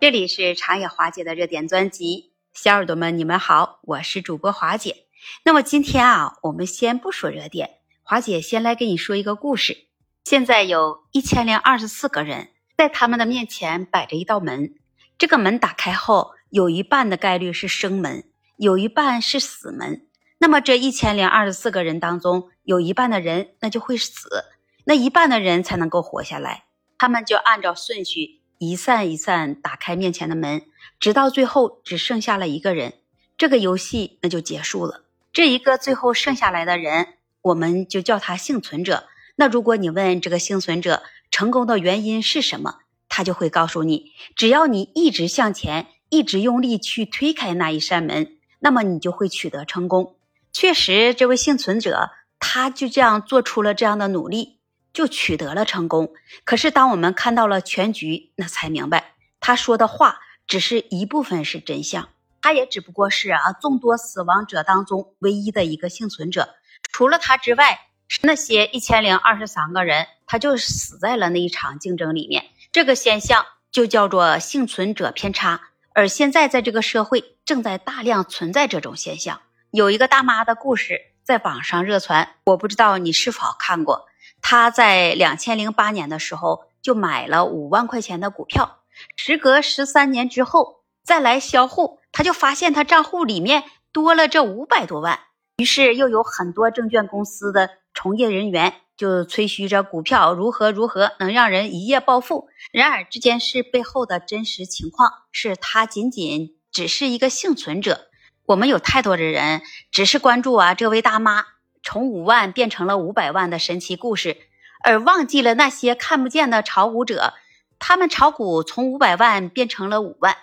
这里是长野华姐的热点专辑，小耳朵们，你们好，我是主播华姐。那么今天啊，我们先不说热点，华姐先来给你说一个故事。现在有一千零二十四个人，在他们的面前摆着一道门，这个门打开后，有一半的概率是生门，有一半是死门。那么这一千零二十四个人当中，有一半的人那就会死，那一半的人才能够活下来。他们就按照顺序。一扇一扇打开面前的门，直到最后只剩下了一个人，这个游戏那就结束了。这一个最后剩下来的人，我们就叫他幸存者。那如果你问这个幸存者成功的原因是什么，他就会告诉你：只要你一直向前，一直用力去推开那一扇门，那么你就会取得成功。确实，这位幸存者他就这样做出了这样的努力。就取得了成功。可是，当我们看到了全局，那才明白他说的话只是一部分是真相。他也只不过是啊众多死亡者当中唯一的一个幸存者。除了他之外，那些一千零二十三个人，他就死在了那一场竞争里面。这个现象就叫做幸存者偏差。而现在，在这个社会正在大量存在这种现象。有一个大妈的故事在网上热传，我不知道你是否看过。他在两千零八年的时候就买了五万块钱的股票，时隔十三年之后再来销户，他就发现他账户里面多了这五百多万。于是又有很多证券公司的从业人员就吹嘘着股票如何如何能让人一夜暴富。然而这件事背后的真实情况是他仅仅只是一个幸存者。我们有太多的人只是关注啊这位大妈。从五万变成了五百万的神奇故事，而忘记了那些看不见的炒股者，他们炒股从五百万变成了五万，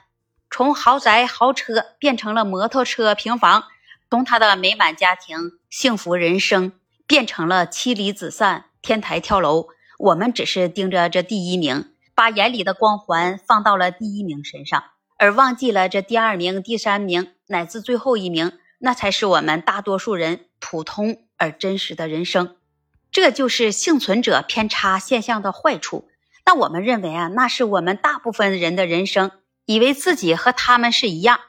从豪宅豪车变成了摩托车平房，从他的美满家庭幸福人生变成了妻离子散天台跳楼。我们只是盯着这第一名，把眼里的光环放到了第一名身上，而忘记了这第二名、第三名乃至最后一名，那才是我们大多数人普通。而真实的人生，这就是幸存者偏差现象的坏处。那我们认为啊，那是我们大部分人的人生，以为自己和他们是一样。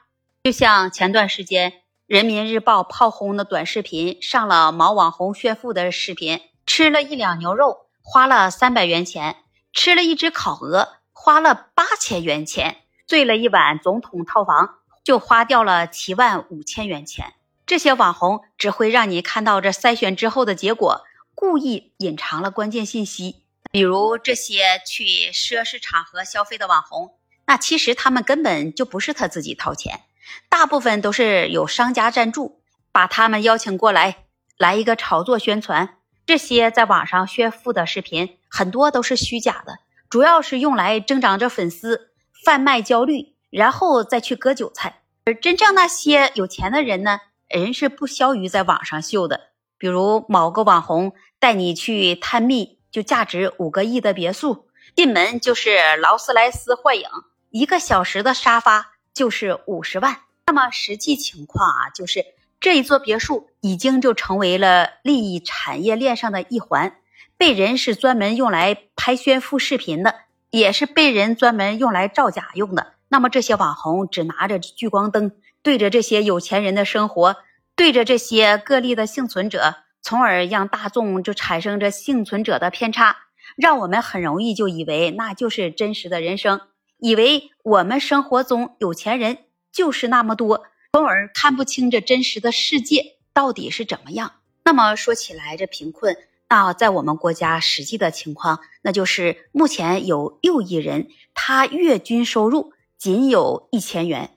就像前段时间人民日报炮轰的短视频，上了某网红炫富的视频，吃了一两牛肉花了三百元钱，吃了一只烤鹅花了八千元钱，醉了一晚总统套房就花掉了七万五千元钱。这些网红只会让你看到这筛选之后的结果，故意隐藏了关键信息。比如这些去奢侈场合消费的网红，那其实他们根本就不是他自己掏钱，大部分都是有商家赞助，把他们邀请过来，来一个炒作宣传。这些在网上炫富的视频很多都是虚假的，主要是用来增长着粉丝、贩卖焦虑，然后再去割韭菜。而真正那些有钱的人呢？人是不消于在网上秀的，比如某个网红带你去探秘，就价值五个亿的别墅，进门就是劳斯莱斯幻影，一个小时的沙发就是五十万。那么实际情况啊，就是这一座别墅已经就成为了利益产业链上的一环，被人是专门用来拍炫富视频的，也是被人专门用来造假用的。那么这些网红只拿着聚光灯。对着这些有钱人的生活，对着这些个例的幸存者，从而让大众就产生着幸存者的偏差，让我们很容易就以为那就是真实的人生，以为我们生活中有钱人就是那么多，从而看不清这真实的世界到底是怎么样。那么说起来，这贫困，那在我们国家实际的情况，那就是目前有六亿人，他月均收入仅有一千元。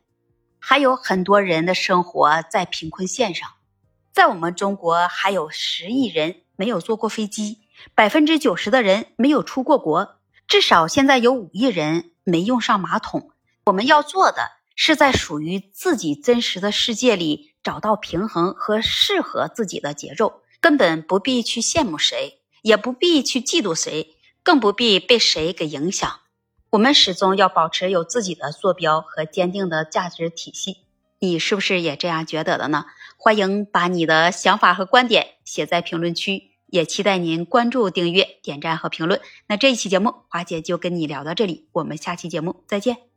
还有很多人的生活在贫困线上，在我们中国还有十亿人没有坐过飞机，百分之九十的人没有出过国，至少现在有五亿人没用上马桶。我们要做的是在属于自己真实的世界里找到平衡和适合自己的节奏，根本不必去羡慕谁，也不必去嫉妒谁，更不必被谁给影响。我们始终要保持有自己的坐标和坚定的价值体系，你是不是也这样觉得的呢？欢迎把你的想法和观点写在评论区，也期待您关注、订阅、点赞和评论。那这一期节目，华姐就跟你聊到这里，我们下期节目再见。